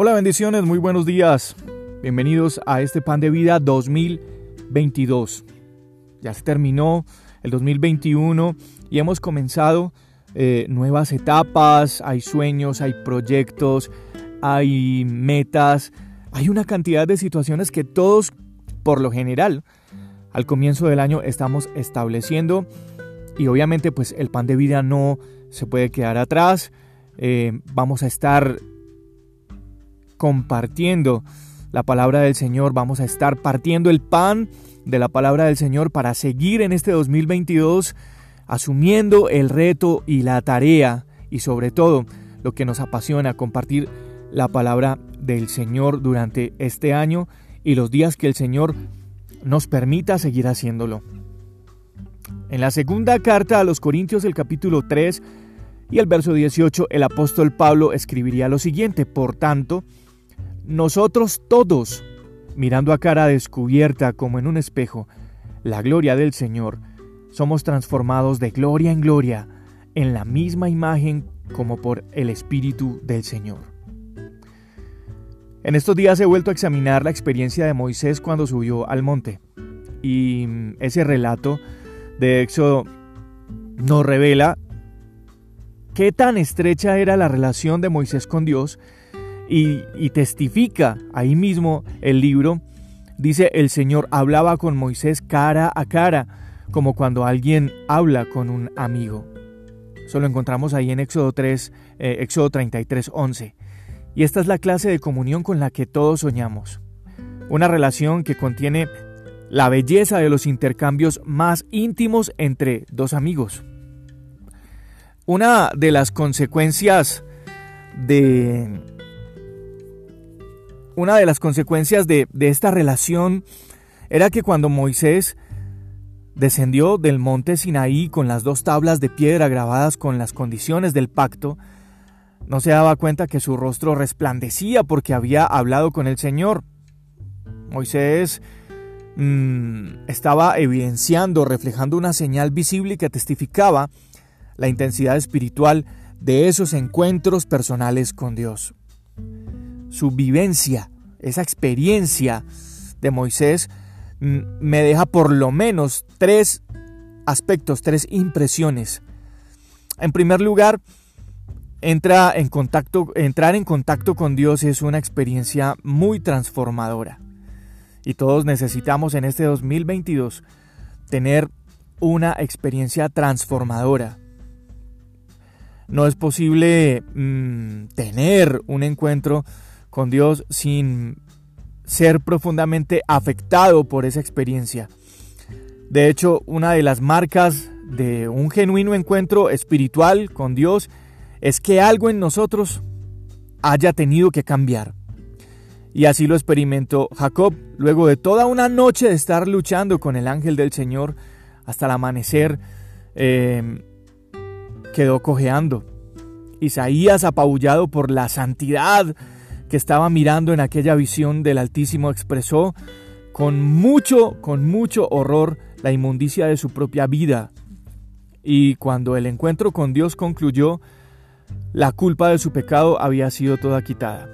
Hola, bendiciones, muy buenos días. Bienvenidos a este Pan de Vida 2022. Ya se terminó el 2021 y hemos comenzado eh, nuevas etapas, hay sueños, hay proyectos, hay metas, hay una cantidad de situaciones que todos, por lo general, al comienzo del año estamos estableciendo y obviamente pues el pan de vida no se puede quedar atrás. Eh, vamos a estar compartiendo la palabra del Señor, vamos a estar partiendo el pan de la palabra del Señor para seguir en este 2022 asumiendo el reto y la tarea y sobre todo lo que nos apasiona, compartir la palabra del Señor durante este año y los días que el Señor nos permita seguir haciéndolo. En la segunda carta a los Corintios, el capítulo 3 y el verso 18, el apóstol Pablo escribiría lo siguiente, por tanto, nosotros todos, mirando a cara descubierta como en un espejo, la gloria del Señor, somos transformados de gloria en gloria en la misma imagen como por el Espíritu del Señor. En estos días he vuelto a examinar la experiencia de Moisés cuando subió al monte y ese relato de Éxodo nos revela qué tan estrecha era la relación de Moisés con Dios y, testifica ahí mismo el libro, dice el Señor hablaba con Moisés cara a cara, como cuando alguien habla con un amigo. Eso lo encontramos ahí en Éxodo 3, eh, Éxodo 33, 11. Y esta es la clase de comunión con la que todos soñamos. Una relación que contiene la belleza de los intercambios más íntimos entre dos amigos. Una de las consecuencias de una de las consecuencias de, esta relación era que cuando Moisés descendió del monte Sinaí con las dos tablas de piedra grabadas con las condiciones del pacto, no se daba cuenta que su rostro resplandecía porque había hablado con el Señor. Moisés mm, estaba evidenciando, reflejando una señal visible que testificaba la intensidad espiritual de esos encuentros personales con Dios su vivencia, esa experiencia de Moisés, me deja por lo menos tres aspectos, tres impresiones. En primer lugar, entra en contacto, entrar en contacto con Dios es una experiencia muy transformadora. Y todos necesitamos en este 2022 tener una experiencia transformadora. No es posible mm, tener un encuentro con Dios sin ser profundamente afectado por esa experiencia. De hecho, una de las marcas de un genuino encuentro espiritual con Dios es que algo en nosotros haya tenido que cambiar. Y así lo experimentó Jacob luego de toda una noche de estar luchando con el ángel del Señor hasta el amanecer. Eh, quedó cojeando. Isaías, apabullado por la santidad que estaba mirando en aquella visión del Altísimo, expresó con mucho, con mucho horror la inmundicia de su propia vida. Y cuando el encuentro con Dios concluyó, la culpa de su pecado había sido toda quitada.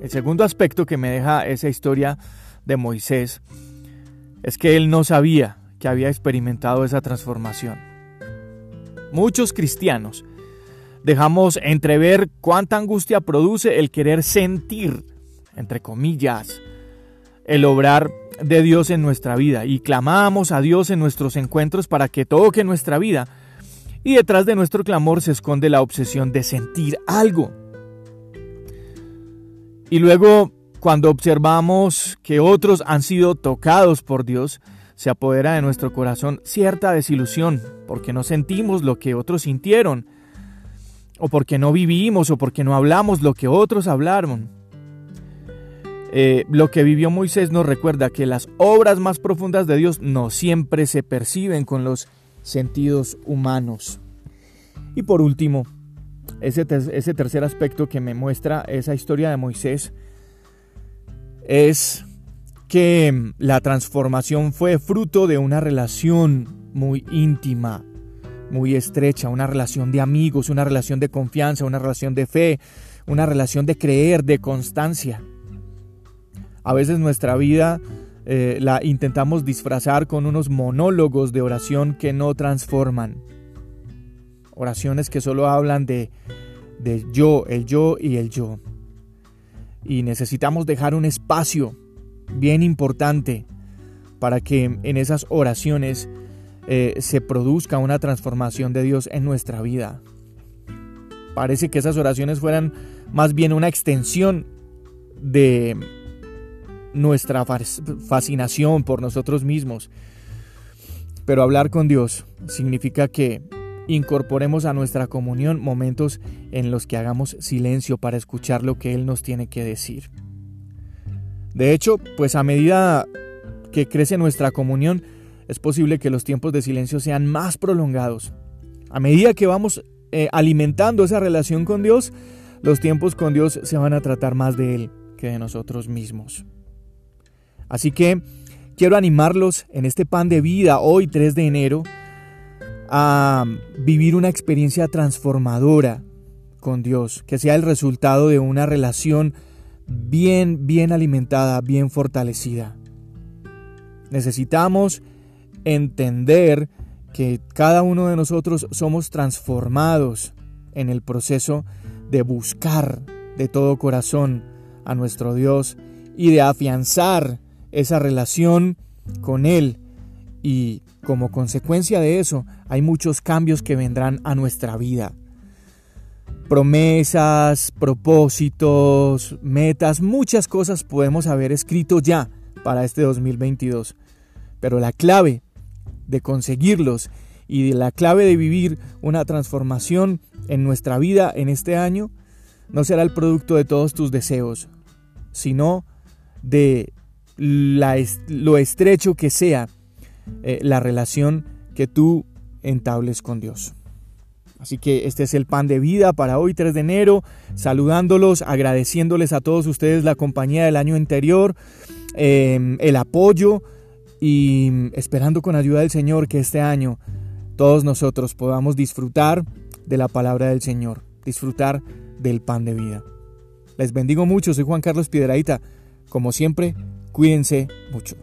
El segundo aspecto que me deja esa historia de Moisés es que él no sabía que había experimentado esa transformación. Muchos cristianos dejamos entrever cuánta angustia produce el querer sentir, entre comillas, el obrar de Dios en nuestra vida y clamamos a Dios en nuestros encuentros para que toque nuestra vida. Y detrás de nuestro clamor se esconde la obsesión de sentir algo. Y luego, cuando observamos que otros han sido tocados por Dios, se apodera de nuestro corazón cierta desilusión, porque no sentimos lo que otros sintieron o porque no vivimos, o porque no hablamos lo que otros hablaron. Eh, lo que vivió Moisés nos recuerda que las obras más profundas de Dios no siempre se perciben con los sentidos humanos. Y por último, ese, ese tercer aspecto que me muestra esa historia de Moisés es que la transformación fue fruto de una relación muy íntima muy estrecha, una relación de amigos, una relación de confianza, una relación de fe, una relación de creer, de constancia. A veces nuestra vida eh, la intentamos disfrazar con unos monólogos de oración que no transforman. Oraciones que solo hablan de, de yo, el yo y el yo. Y necesitamos dejar un espacio bien importante para que en esas oraciones eh, se produzca una transformación de Dios en nuestra vida. Parece que esas oraciones fueran más bien una extensión de nuestra fascinación por nosotros mismos. Pero hablar con Dios significa que incorporemos a nuestra comunión momentos en los que hagamos silencio para escuchar lo que Él nos tiene que decir. De hecho, pues a medida que crece nuestra comunión, es posible que los tiempos de silencio sean más prolongados. A medida que vamos eh, alimentando esa relación con Dios, los tiempos con Dios se van a tratar más de Él que de nosotros mismos. Así que quiero animarlos en este pan de vida, hoy 3 de enero, a vivir una experiencia transformadora con Dios, que sea el resultado de una relación bien, bien alimentada, bien fortalecida. Necesitamos entender que cada uno de nosotros somos transformados en el proceso de buscar de todo corazón a nuestro Dios y de afianzar esa relación con Él. Y como consecuencia de eso, hay muchos cambios que vendrán a nuestra vida. Promesas, propósitos, metas, muchas cosas podemos haber escrito ya para este 2022. Pero la clave de conseguirlos y de la clave de vivir una transformación en nuestra vida en este año no será el producto de todos tus deseos, sino de lo estrecho que sea eh, la relación que tú entables con Dios. Así que este es el pan de vida para hoy 3 de enero, saludándolos, agradeciéndoles a todos ustedes la compañía del año anterior, em, el apoyo y esperando con ayuda del Señor que este año todos nosotros podamos disfrutar de la palabra del Señor, disfrutar del pan de vida. Les bendigo mucho, soy Juan Carlos Piedraíta. Como siempre, cuídense mucho.